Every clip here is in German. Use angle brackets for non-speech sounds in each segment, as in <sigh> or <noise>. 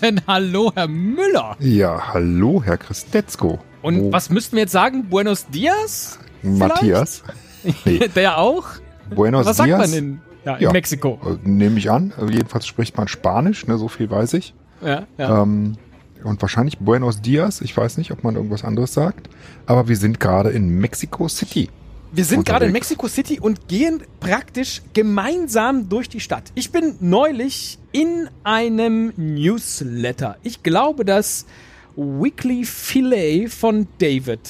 Guten Hallo, Herr Müller. Ja, hallo, Herr Christetzko. Und oh. was müssten wir jetzt sagen? Buenos Dias? Matthias? Nee. <laughs> Der auch? Buenos was Dias. sagt man in, ja, in Ja. Mexiko? Äh, Nehme ich an. Also Jedenfalls spricht man Spanisch, ne, so viel weiß ich. Ja, ja. Ähm, und wahrscheinlich Buenos Dias. Ich weiß nicht, ob man irgendwas anderes sagt. Aber wir sind gerade in Mexico City. Wir sind gerade in. Mexico City und gehen praktisch gemeinsam durch die Stadt. Ich bin neulich in einem Newsletter. Ich glaube, das Weekly Filet von David.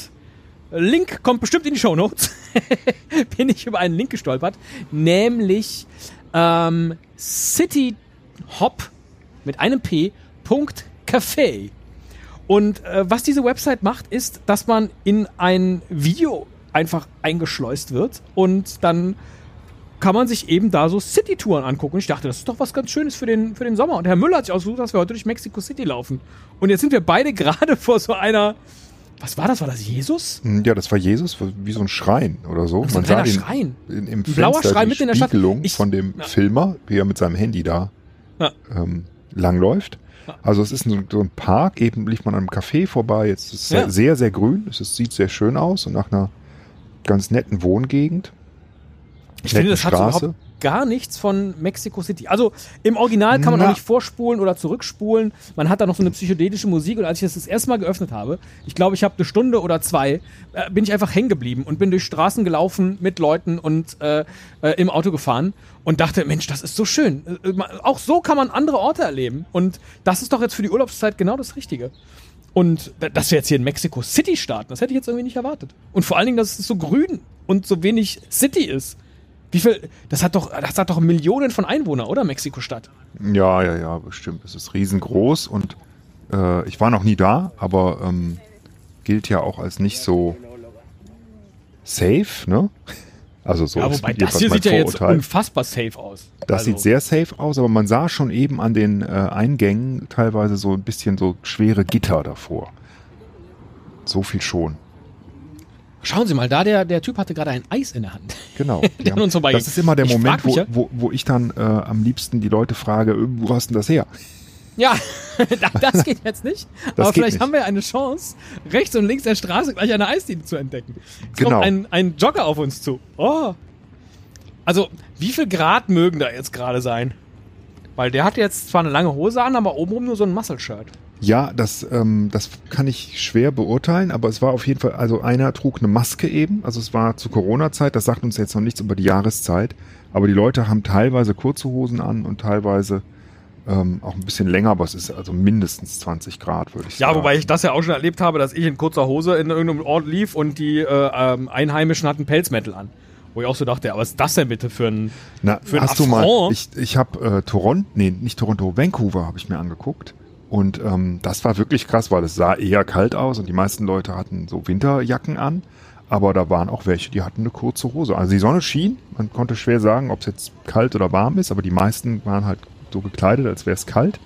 Link kommt bestimmt in die Show Notes. <laughs> bin ich über einen Link gestolpert, nämlich ähm, City Hop mit einem P. Café. Und äh, was diese Website macht, ist, dass man in ein Video einfach eingeschleust wird und dann kann man sich eben da so City-Touren angucken. Und ich dachte, das ist doch was ganz Schönes für den, für den Sommer. Und Herr Müller hat sich ausgesucht, dass wir heute durch Mexico City laufen. Und jetzt sind wir beide <laughs> gerade vor so einer. Was war das? War das Jesus? Hm, Ja, das war Jesus, wie so ein Schrein oder so. So ein kleiner Schrein. In, im blauer Fenster Schrein die mitten in der Stadt. Spiegelung Ich- von dem Ja. Filmer, wie er mit seinem Handy da Ja. ähm, langläuft. Also es ist so, ein Park, eben lief man an einem Café vorbei, jetzt ist es Ja. sehr, sehr, grün, es sieht sehr schön aus und nach einer ganz netten Wohngegend. Ich finde, das hat so Straße. überhaupt gar nichts von Mexico City. Also im Original kann man Na. auch nicht vorspulen oder zurückspulen. Man hat da noch so eine psychedelische Musik und als ich das das erste Mal geöffnet habe, ich glaube, ich habe eine Stunde oder zwei, äh, bin ich einfach hängen geblieben und bin durch Straßen gelaufen mit Leuten und äh, äh, im Auto gefahren und dachte, Mensch, das ist so schön. Äh, ma- auch so kann man andere Orte erleben und das ist doch jetzt für die Urlaubszeit genau das Richtige. Und da- dass wir jetzt hier in Mexico City starten, das hätte ich jetzt irgendwie nicht erwartet. Und vor allen Dingen, dass es so grün und so wenig City ist. Wie viel, das hat doch, das hat doch Millionen von Einwohnern, oder? Mexiko-Stadt. Ja, ja, ja, bestimmt. Es ist riesengroß und äh, ich war noch nie da, aber ähm, gilt ja auch als nicht so safe, ne? Also so Ja, wobei das hier sieht ja jetzt unfassbar safe aus. Das Also, sieht sehr safe aus, aber man sah schon eben an den äh, Eingängen teilweise so ein bisschen so schwere Gitter davor. So viel schon. Schauen Sie mal, da der, der Typ hatte gerade ein Eis in der Hand. Genau. <laughs> Der an uns das ist immer der Ich Moment, wo, ja- wo, wo ich dann äh, am liebsten die Leute frage, äh, wo hast du denn das her? Ja, <laughs> da- das geht jetzt nicht. <laughs> Das aber vielleicht nicht. haben wir eine Chance, rechts und links der Straße gleich eine Eisdiele zu entdecken. Es Genau. kommt ein, ein Jogger auf uns zu. Oh. Also, wie viel Grad mögen da jetzt gerade sein? Weil der hat jetzt zwar eine lange Hose an, aber obenrum nur so ein Muscle-Shirt. Ja, das, ähm, das kann ich schwer beurteilen, aber es war auf jeden Fall, also einer trug eine Maske eben, also es war zu Corona-Zeit, das sagt uns jetzt noch nichts über die Jahreszeit, aber die Leute haben teilweise kurze Hosen an und teilweise ähm, auch ein bisschen länger, aber es ist also mindestens 20 Grad, würde ich Ja, sagen. wobei ich das ja auch schon erlebt habe, dass ich in kurzer Hose in irgendeinem Ort lief und die äh, ähm, Einheimischen hatten Pelzmäntel an. Wo ich auch so dachte, ja, was ist das denn bitte für ein... Na, für ein hast du mal, Affront? ich, ich habe äh, Toronto, nee, nicht Toronto, Vancouver habe ich mir angeguckt. Und ähm, das war wirklich krass, weil es sah eher kalt aus und die meisten Leute hatten so Winterjacken an. Aber da waren auch welche, die hatten eine kurze Hose. Also die Sonne schien, man konnte schwer sagen, ob es jetzt kalt oder warm ist, aber die meisten waren halt so gekleidet, als wäre es kalt.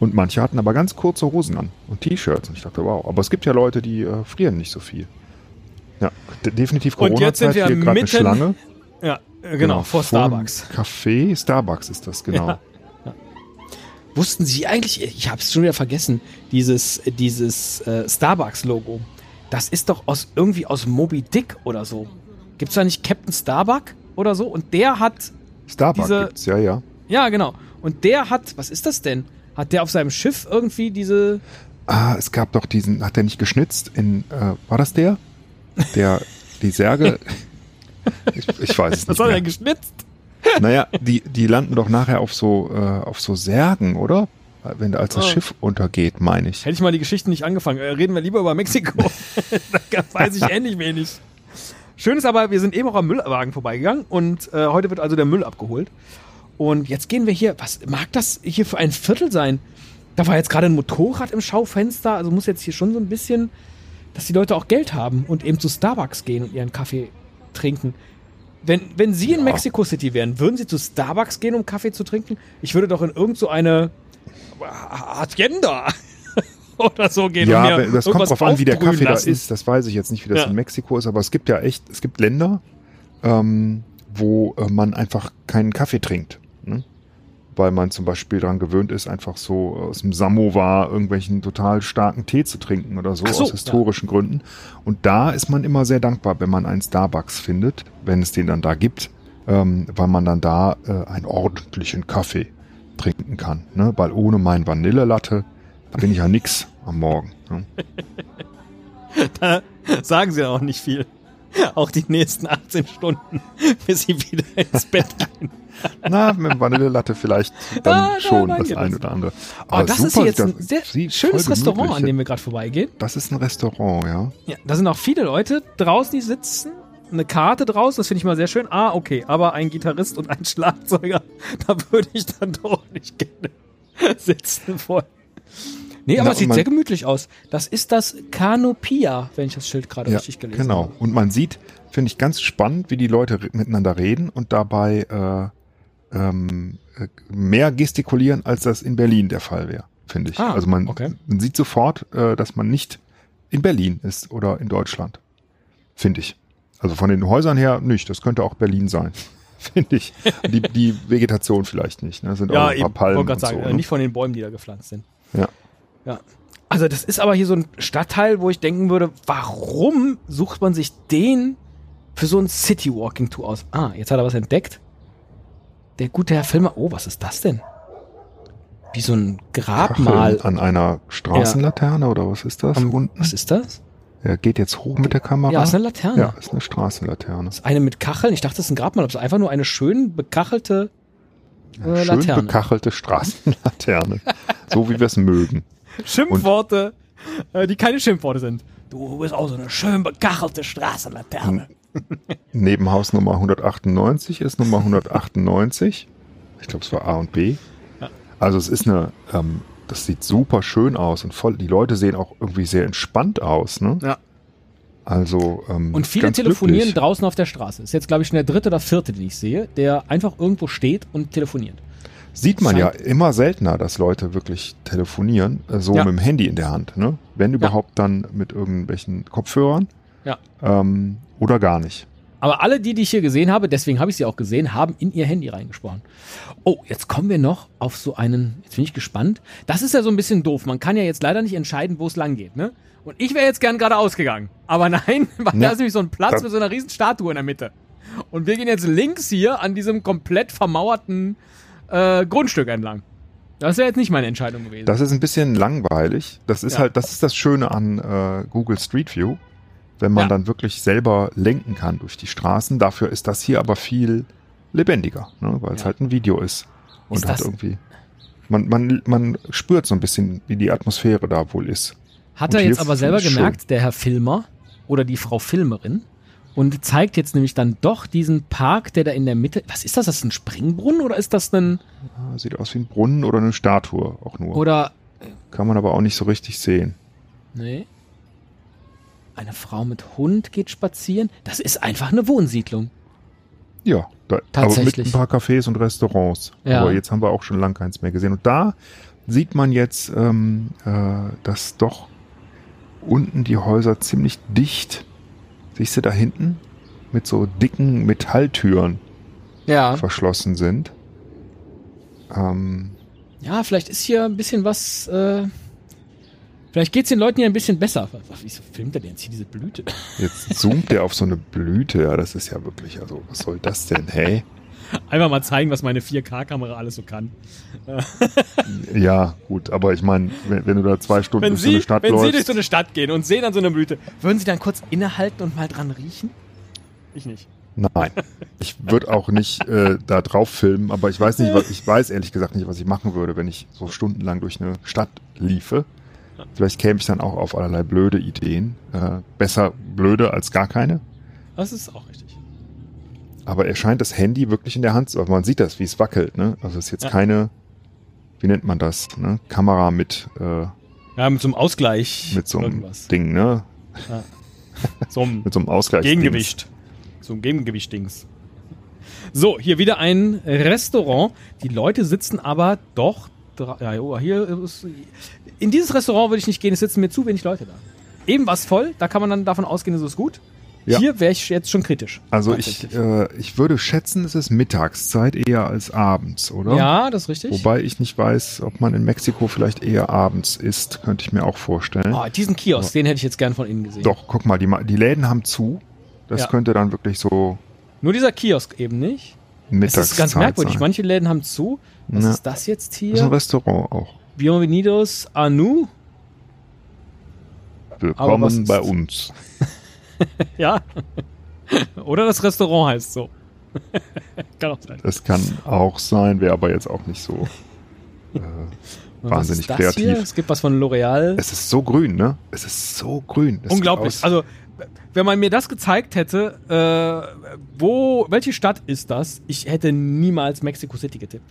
Und manche hatten aber ganz kurze Hosen an und T-Shirts. Und ich dachte, wow. Aber es gibt ja Leute, die äh, frieren nicht so viel. Ja, de- definitiv Und jetzt sind Corona-Zeit. wir Hier gerade eine mitten- Schlange. Ja, äh, genau, vor Starbucks. Café, Starbucks ist das, genau. Ja. Wussten Sie eigentlich, ich habe es schon wieder vergessen, dieses, dieses äh, Starbucks-Logo, das ist doch aus irgendwie aus Moby Dick oder so. Gibt's da nicht Captain Starbuck oder so? Und der hat, Starbucks Diese- gibt's, ja, ja. ja genau, und der hat, was ist das denn? Hat der auf seinem Schiff irgendwie diese, Ah, es gab doch diesen, hat der nicht geschnitzt in, äh, war das der? Der, die Särge, <laughs> ich, ich weiß es was nicht hat er geschnitzt? Naja, die, die landen doch nachher auf so, äh, auf so Särgen, oder? Wenn als das Oh. Schiff untergeht, meine ich. Hätte ich mal die Geschichte nicht angefangen. Äh, reden wir lieber über Mexiko. <laughs> da weiß ich ähnlich wenig. Schön ist aber, wir sind eben auch am Müllwagen vorbeigegangen und äh, heute wird also der Müll abgeholt. Und jetzt gehen wir hier, was mag das hier für ein Viertel sein? Da war jetzt gerade ein Motorrad im Schaufenster, also muss jetzt hier schon so ein bisschen, dass die Leute auch Geld haben und eben zu Starbucks gehen und ihren Kaffee trinken. Wenn, wenn Sie in Ja. Mexico City wären, würden Sie zu Starbucks gehen, um Kaffee zu trinken? Ich würde doch in irgend so eine Hacienda <laughs> oder so gehen. Ja, das kommt drauf an, wie der Kaffee lassen. da ist. Das weiß ich jetzt nicht, wie das Ja. in Mexiko ist, aber es gibt ja echt, es gibt Länder, ähm, wo äh, man einfach keinen Kaffee trinkt. Weil man zum Beispiel daran gewöhnt ist, einfach so aus dem Samovar irgendwelchen total starken Tee zu trinken oder so, so aus historischen ja. Gründen. Und da ist man immer sehr dankbar, wenn man einen Starbucks findet, wenn es den dann da gibt, ähm, weil man dann da äh, einen ordentlichen Kaffee trinken kann. Ne? Weil ohne mein Vanillelatte bin ich ja nix am Morgen. Ne? <laughs> da sagen sie auch nicht viel. <laughs> Auch die nächsten 18 Stunden, <laughs> bis sie wieder ins Bett gehen. <laughs> Na, mit Vanillelatte vielleicht dann ah, schon da, das ein oder andere. Aber, Aber das super, ist hier jetzt ein sehr schönes Restaurant, an dem wir gerade vorbeigehen. Das ist ein Restaurant, ja. Ja, da sind auch viele Leute draußen, die sitzen. Eine Karte draußen, das finde ich mal sehr schön. Ah, okay, aber ein Gitarrist und ein Schlagzeuger, da würde ich dann doch nicht gerne sitzen wollen. Nee, aber es sieht sehr gemütlich aus. Das ist das Canopia, wenn ich das Schild gerade ja, richtig gelesen genau. habe. Genau. Und man sieht, finde ich ganz spannend, wie die Leute miteinander reden und dabei äh, ähm, mehr gestikulieren, als das in Berlin der Fall wäre, finde ich. Ah, also man, okay. man sieht sofort, äh, dass man nicht in Berlin ist oder in Deutschland, finde ich. Also von den Häusern her nicht, das könnte auch Berlin sein. <laughs> Finde ich. Die, die Vegetation vielleicht nicht. Ne? Sind ja, auch ein paar eben, Palmen. Und sagen, so, ne? Nicht von den Bäumen, die da gepflanzt sind. Ja. Ja. Also das ist aber hier so ein Stadtteil, wo ich denken würde, warum sucht man sich den für so ein City Walking Tour aus? Ah, jetzt hat er was entdeckt der gute Herr Filmer, oh, was ist das denn? Wie so ein Grabmal. Kacheln an einer Straßenlaterne ja. oder was ist das? Um, unten? Was ist das? Er geht jetzt hoch mit der Kamera. Ja, ist eine Laterne. Ja, ist eine Straßenlaterne. Das ist eine mit Kacheln. Ich dachte, das ist ein Grabmal, aber es ist einfach nur eine schön bekachelte äh, ja, schön bekachelte Straßenlaterne. so wie wir es mögen. <laughs> Schimpfworte, Und, äh, die keine Schimpfworte sind. Du bist auch so eine schön bekachelte Straßenlaterne. Nebenhaus Nummer 198 ist Nummer 198. Ich glaube, es war A und B. Ja. Also es ist eine, ähm, das sieht super schön aus und voll, die Leute sehen auch irgendwie sehr entspannt aus, ne? Ja. Also, ähm, Und viele telefonieren glücklich. draußen auf der Straße. Ist jetzt, glaube ich, schon der dritte oder vierte, den ich sehe, der einfach irgendwo steht und telefoniert. Sieht man ja immer seltener, dass Leute wirklich telefonieren, äh, so ja. mit dem Handy in der Hand, ne? Wenn überhaupt ja. dann mit irgendwelchen Kopfhörern. Ja. Ähm, oder gar nicht. Aber alle, die, die ich hier gesehen habe, deswegen habe ich sie auch gesehen, haben in ihr Handy reingesprochen. Oh, jetzt kommen wir noch auf so einen, jetzt bin ich gespannt. Das ist ja so ein bisschen doof. Man kann ja jetzt leider nicht entscheiden, wo es lang geht, ne? Und ich wäre jetzt gern geradeaus gegangen. Aber nein, <laughs> weil ja, da ist nämlich so ein Platz mit so einer riesen Statue in der Mitte. Und wir gehen jetzt links hier an diesem komplett vermauerten äh, Grundstück entlang. Das wäre jetzt nicht meine Entscheidung gewesen. Das ist ein bisschen langweilig. Das ist ja. halt, das ist das Schöne an äh, Google Street View wenn man ja. dann wirklich selber lenken kann durch die Straßen. Dafür ist das hier aber viel lebendiger, ne? weil es halt ein Video ist. Und ist hat irgendwie. Man, man, man spürt so ein bisschen, wie die Atmosphäre da wohl ist. Hat und er jetzt aber selber gemerkt, der Herr Filmer oder die Frau Filmerin, und zeigt jetzt nämlich dann doch diesen Park, der da in der Mitte. Was ist das? Ist das ein Springbrunnen oder ist das ein. Sieht aus wie ein Brunnen oder eine Statue auch nur. Oder. Kann man aber auch nicht so richtig sehen. Nee. Eine Frau mit Hund geht spazieren. Das ist einfach eine Wohnsiedlung. Ja, da, aber mit ein paar Cafés und Restaurants. Ja. Aber jetzt haben wir auch schon lange keins mehr gesehen. Und da sieht man jetzt, ähm, äh, dass doch unten die Häuser ziemlich dicht, siehst du da hinten, mit so dicken Metalltüren ja. verschlossen sind. Ähm, ja, vielleicht ist hier ein bisschen was äh, Vielleicht geht es den Leuten hier ein bisschen besser. Wieso filmt er denn jetzt hier diese Blüte? Jetzt zoomt der auf so eine Blüte. Ja, das ist ja wirklich, also was soll das denn? Hey? Einfach mal zeigen, was meine 4K-Kamera alles so kann. ja, gut, aber ich meine, wenn, wenn, du da zwei Stunden wenn durch Sie, so eine Stadt wenn läufst. Wenn Sie durch so eine Stadt gehen und sehen an so eine Blüte, würden Sie dann kurz innehalten und mal dran riechen? Ich nicht. Nein, ich würde auch nicht äh, da drauf filmen, aber ich weiß nicht, was, ich weiß ehrlich gesagt nicht, was ich machen würde, wenn ich so stundenlang durch eine Stadt liefe. Vielleicht käme ich dann auch auf allerlei blöde Ideen. Äh, besser blöde als gar keine. Das ist auch richtig. Aber er scheint das Handy wirklich in der Hand zu haben. Man sieht das, wie es wackelt. Ne? Also es ist jetzt ja. keine, wie nennt man das? Ne? Kamera mit. Äh, ja, mit so einem Ausgleich. Mit so einem irgendwas. Ding, ne? Ja. So <laughs> mit so einem Ausgleich. Gegengewicht. So ein Gegengewicht-Dings. So, hier wieder ein Restaurant. Die Leute sitzen aber doch. Ja, oh, hier ist, in dieses Restaurant würde ich nicht gehen, es sitzen mir zu wenig Leute da. Eben war es voll, da kann man dann davon ausgehen, es ist gut. Ja. Hier wäre ich jetzt schon kritisch. Also ich, äh, ich würde schätzen, es ist Mittagszeit eher als abends, oder? Ja, das ist richtig. Wobei ich nicht weiß, ob man in Mexiko vielleicht eher abends isst, könnte ich mir auch vorstellen. Oh, diesen Kiosk, den hätte ich jetzt gern von innen gesehen. Doch, guck mal, die, die Läden haben zu. Das Ja. könnte dann wirklich so Nur dieser Kiosk eben nicht. Mittagszeit ist ganz merkwürdig. sein. Manche Läden haben zu. Was Ja. ist das jetzt Das ist ein hier? Restaurant auch. Bienvenidos a was Willkommen bei das? uns. <laughs> <laughs> Ja. Oder das Restaurant heißt so. <laughs> Kann auch sein. Das kann auch sein, wäre aber jetzt auch nicht so äh, <laughs> Was wahnsinnig ist das kreativ. Hier? Es gibt was von L'Oreal. Es ist so grün, ne? Es ist so grün. Das Unglaublich. Also, wenn man mir das gezeigt hätte, äh, wo, welche Stadt ist das? Ich hätte niemals Mexico City getippt.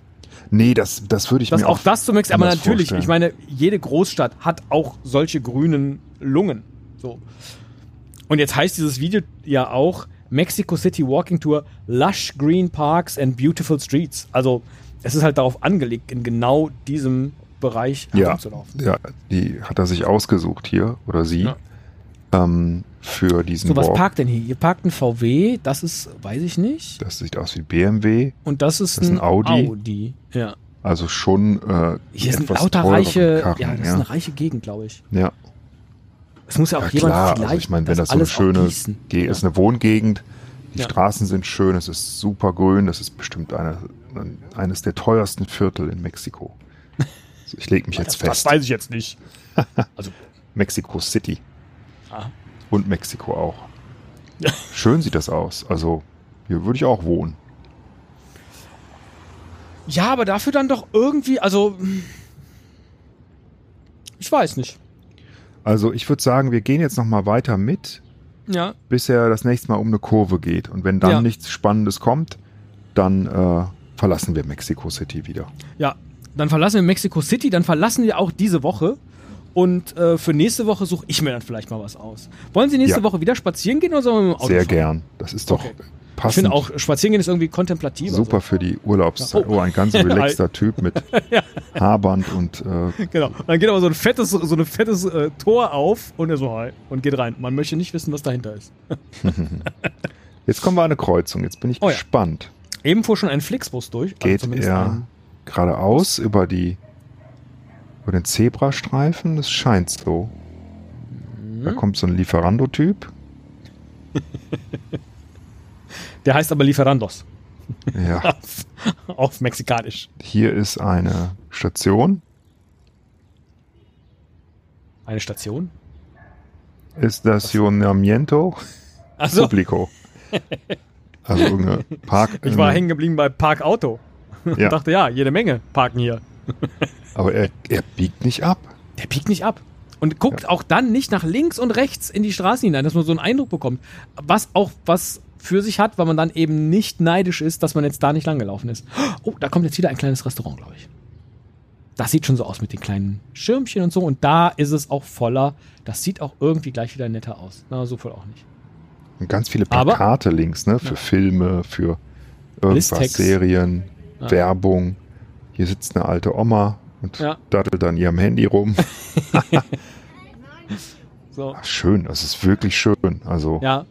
nee, das, das würde ich Das mir auch das zu Mexiko, aber natürlich, vorstellen. ich meine, jede Großstadt hat auch solche grünen Lungen. So. Und jetzt heißt dieses Video ja auch Mexico City Walking Tour, Lush Green Parks and Beautiful Streets. Also, es ist halt darauf angelegt, in genau diesem Bereich Ja, herumzulaufen. ja, die hat er sich ausgesucht hier oder sie Ja. ähm, für diesen So, was Walk. parkt denn hier? Ihr parkt ein VW, das ist, weiß ich nicht. Das sieht aus wie BMW, Und das ist, Das ist ein, ein Audi. Audi. Ja. also schon äh, Hier sind lauter reiche, Karren, ja, das ist ja. eine reiche Gegend, glaube ich. ja. Es muss ja auch Ja, jemand klar, vielleicht also ich meine, wenn das so eine schöne, Ja. ist eine Wohngegend, die Ja. Straßen sind schön, es ist super grün, das ist bestimmt eine, eines der teuersten Viertel in Mexiko. Also ich lege mich jetzt <laughs> das, fest. das weiß ich jetzt nicht. <laughs> Mexico City Ah. und Mexiko auch. <laughs> Schön sieht das aus. Also hier würde ich auch wohnen. Ja, aber dafür dann doch irgendwie, also ich weiß nicht. Also ich würde sagen, wir gehen jetzt noch mal weiter mit, Ja, bis er das nächste Mal um eine Kurve geht. Und wenn dann Ja. nichts Spannendes kommt, dann äh, verlassen wir Mexico City wieder. ja. Dann verlassen wir Mexico City, dann verlassen wir auch diese Woche. Und äh, für nächste Woche suche ich mir dann vielleicht mal was aus. Wollen Sie nächste Ja. Woche wieder spazieren gehen oder sollen wir mit dem Auto Sehr fahren? gern. Das ist doch Okay. Ich passend. finde auch, spazieren gehen ist irgendwie kontemplativ. Super für die Urlaubszeit. Ja. Oh. Oh, ein ganz relaxter <laughs> Typ mit Haarband und äh, Genau. Dann geht aber so ein fettes, so ein fettes äh, Tor auf und er so hi und geht rein. Man möchte nicht wissen, was dahinter ist. <laughs> jetzt kommen wir an eine Kreuzung. Jetzt bin ich Oh ja. gespannt. Eben fuhr schon ein Flixbus durch. also Geht zumindest er geradeaus über die über den Zebrastreifen? Das scheint so. Mhm. Da kommt so ein Lieferando-Typ. <laughs> Der heißt aber Lieferandos. Ja. <laughs> auf, auf Mexikanisch. Hier ist eine Station. Eine Station. Estacionamiento Also, Publico. <laughs> Also irgendeine Park. ich war hängen geblieben bei Parkauto. Und Ja. <laughs> dachte, ja, jede Menge parken hier. Aber er, er biegt nicht ab. Der piekt nicht ab. Und guckt auch dann nicht nach links und rechts in die Straßen hinein, dass man so einen Eindruck bekommt. Was auch was für sich hat, weil man dann eben nicht neidisch ist, dass man jetzt da nicht langgelaufen ist. Oh, da kommt jetzt wieder ein kleines Restaurant, glaube ich. Das sieht schon so aus mit den kleinen Schirmchen und so. Und da ist es auch voller. Das sieht auch irgendwie gleich wieder netter aus. Na, so voll auch nicht. Und ganz viele Aber- Plakate links, ne? Für Ja. Filme, für irgendwas, Listex. Serien, Ja. Werbung. Hier sitzt eine alte Oma und Ja. dattelt an ihrem Handy rum. <laughs> <laughs> So. Ach, schön, das ist wirklich schön. Also Ja,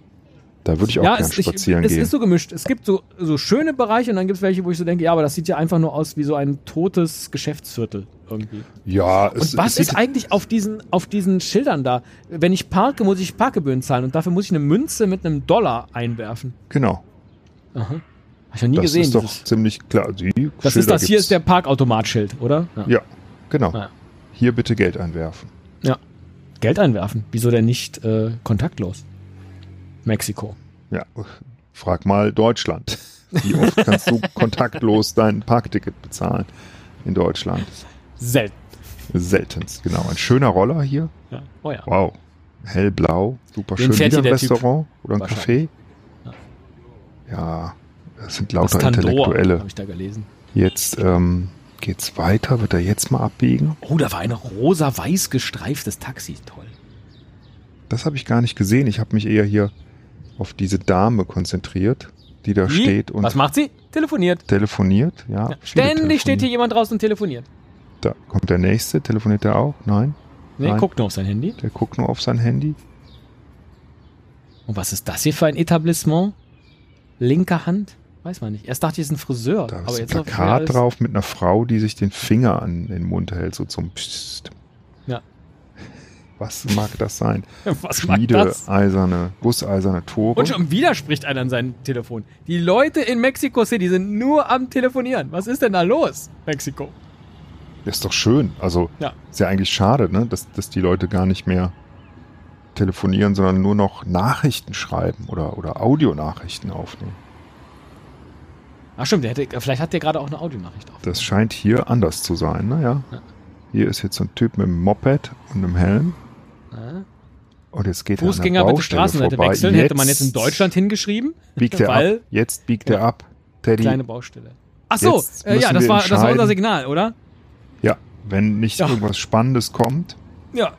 da würde ich auch ja gern es, ich, spazieren es gehen. ist so gemischt. Es gibt so, so schöne Bereiche und dann gibt es welche, wo ich so denke, ja, aber das sieht ja einfach nur aus wie so ein totes Geschäftsviertel irgendwie. ja, es, Und was es ist eigentlich auf diesen, auf diesen Schildern da? Wenn ich parke, muss ich Parkgebühren zahlen und dafür muss ich eine Münze mit einem Dollar einwerfen. Genau. Aha. Hab ich noch nie Das gesehen. ist doch dieses- ziemlich klar. Die das Schilder ist das, hier gibt's. ist der Parkautomatschild, oder? Ja, genau. Ja. Hier bitte Geld einwerfen. ja. Geld einwerfen. Wieso denn nicht äh, kontaktlos? Mexiko. Ja, frag mal Deutschland. Wie oft kannst du <laughs> kontaktlos dein Parkticket bezahlen in Deutschland? Selten. Seltenst, genau. Ein schöner Roller hier. Ja. Oh ja. Wow. Hellblau, super Den schön. Wieder ein der Typ. Restaurant oder ein Café. Wahrscheinlich. Ja, das sind Das lauter Tandor, Intellektuelle. habe ich da gelesen. Jetzt ähm, geht's weiter. Wird er jetzt mal abbiegen? Oh, da war ein rosa-weiß gestreiftes Taxi. Toll. Das habe ich gar nicht gesehen. Ich habe mich eher hier auf diese Dame konzentriert, die da Wie? steht und Was macht sie? Telefoniert. telefoniert. Ja, Ja. Ständig steht hier jemand draußen und telefoniert. Da kommt der nächste. Telefoniert der auch? Nein. Nee, Nein. guckt nur auf sein Handy. Der guckt nur auf sein Handy. Und was ist das hier für ein Etablissement? Linke Hand? Weiß man nicht. Erst dachte ich, es ist ein Friseur. Da aber ist ein Plakat drauf mit einer Frau, die sich den Finger an den Mund hält, so zum Psst. Was mag das sein? <laughs> Was mag Schmiede, das? eiserne, gusseiserne Tore. Und schon wieder spricht einer an sein Telefon. Die Leute in Mexico City sind nur am Telefonieren. Was ist denn da los, Mexiko? ist doch schön. Also Ja. ist ja eigentlich schade, ne? dass, dass die Leute gar nicht mehr telefonieren, sondern nur noch Nachrichten schreiben oder, oder Audionachrichten aufnehmen. Ach stimmt, der hätte, vielleicht hat der gerade auch eine Audionachricht auf. Das scheint hier anders zu sein, ne? Ja. Ja. Hier ist jetzt so ein Typ mit einem Moped und einem Helm. Ja. Und jetzt geht er Fußgänger bitte Straßenseite vorbei. wechseln, hätte man jetzt in Deutschland hingeschrieben. biegt er ab. Jetzt biegt er ab. Teddy. Kleine Baustelle. Ach so, Jetzt äh, ja, das war, das war unser. Signal, oder? Ja, wenn nicht Ja. irgendwas Spannendes kommt, Ja.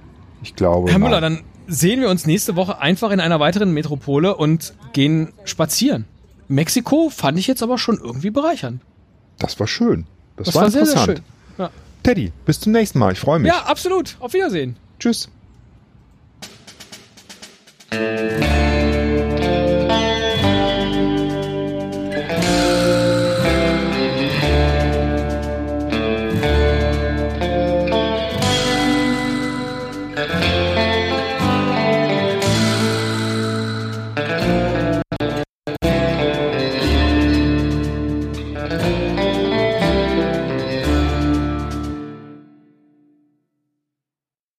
ich glaube. Herr nein. Müller, dann sehen wir uns nächste Woche einfach in einer weiteren Metropole und gehen spazieren. Mexiko fand ich jetzt aber schon irgendwie bereichernd. Das war schön. Das, Das war, war sehr, sehr interessant. schön. Ja. Teddy, bis zum nächsten Mal. Ich freue mich. Ja, absolut. Auf Wiedersehen. Tschüss.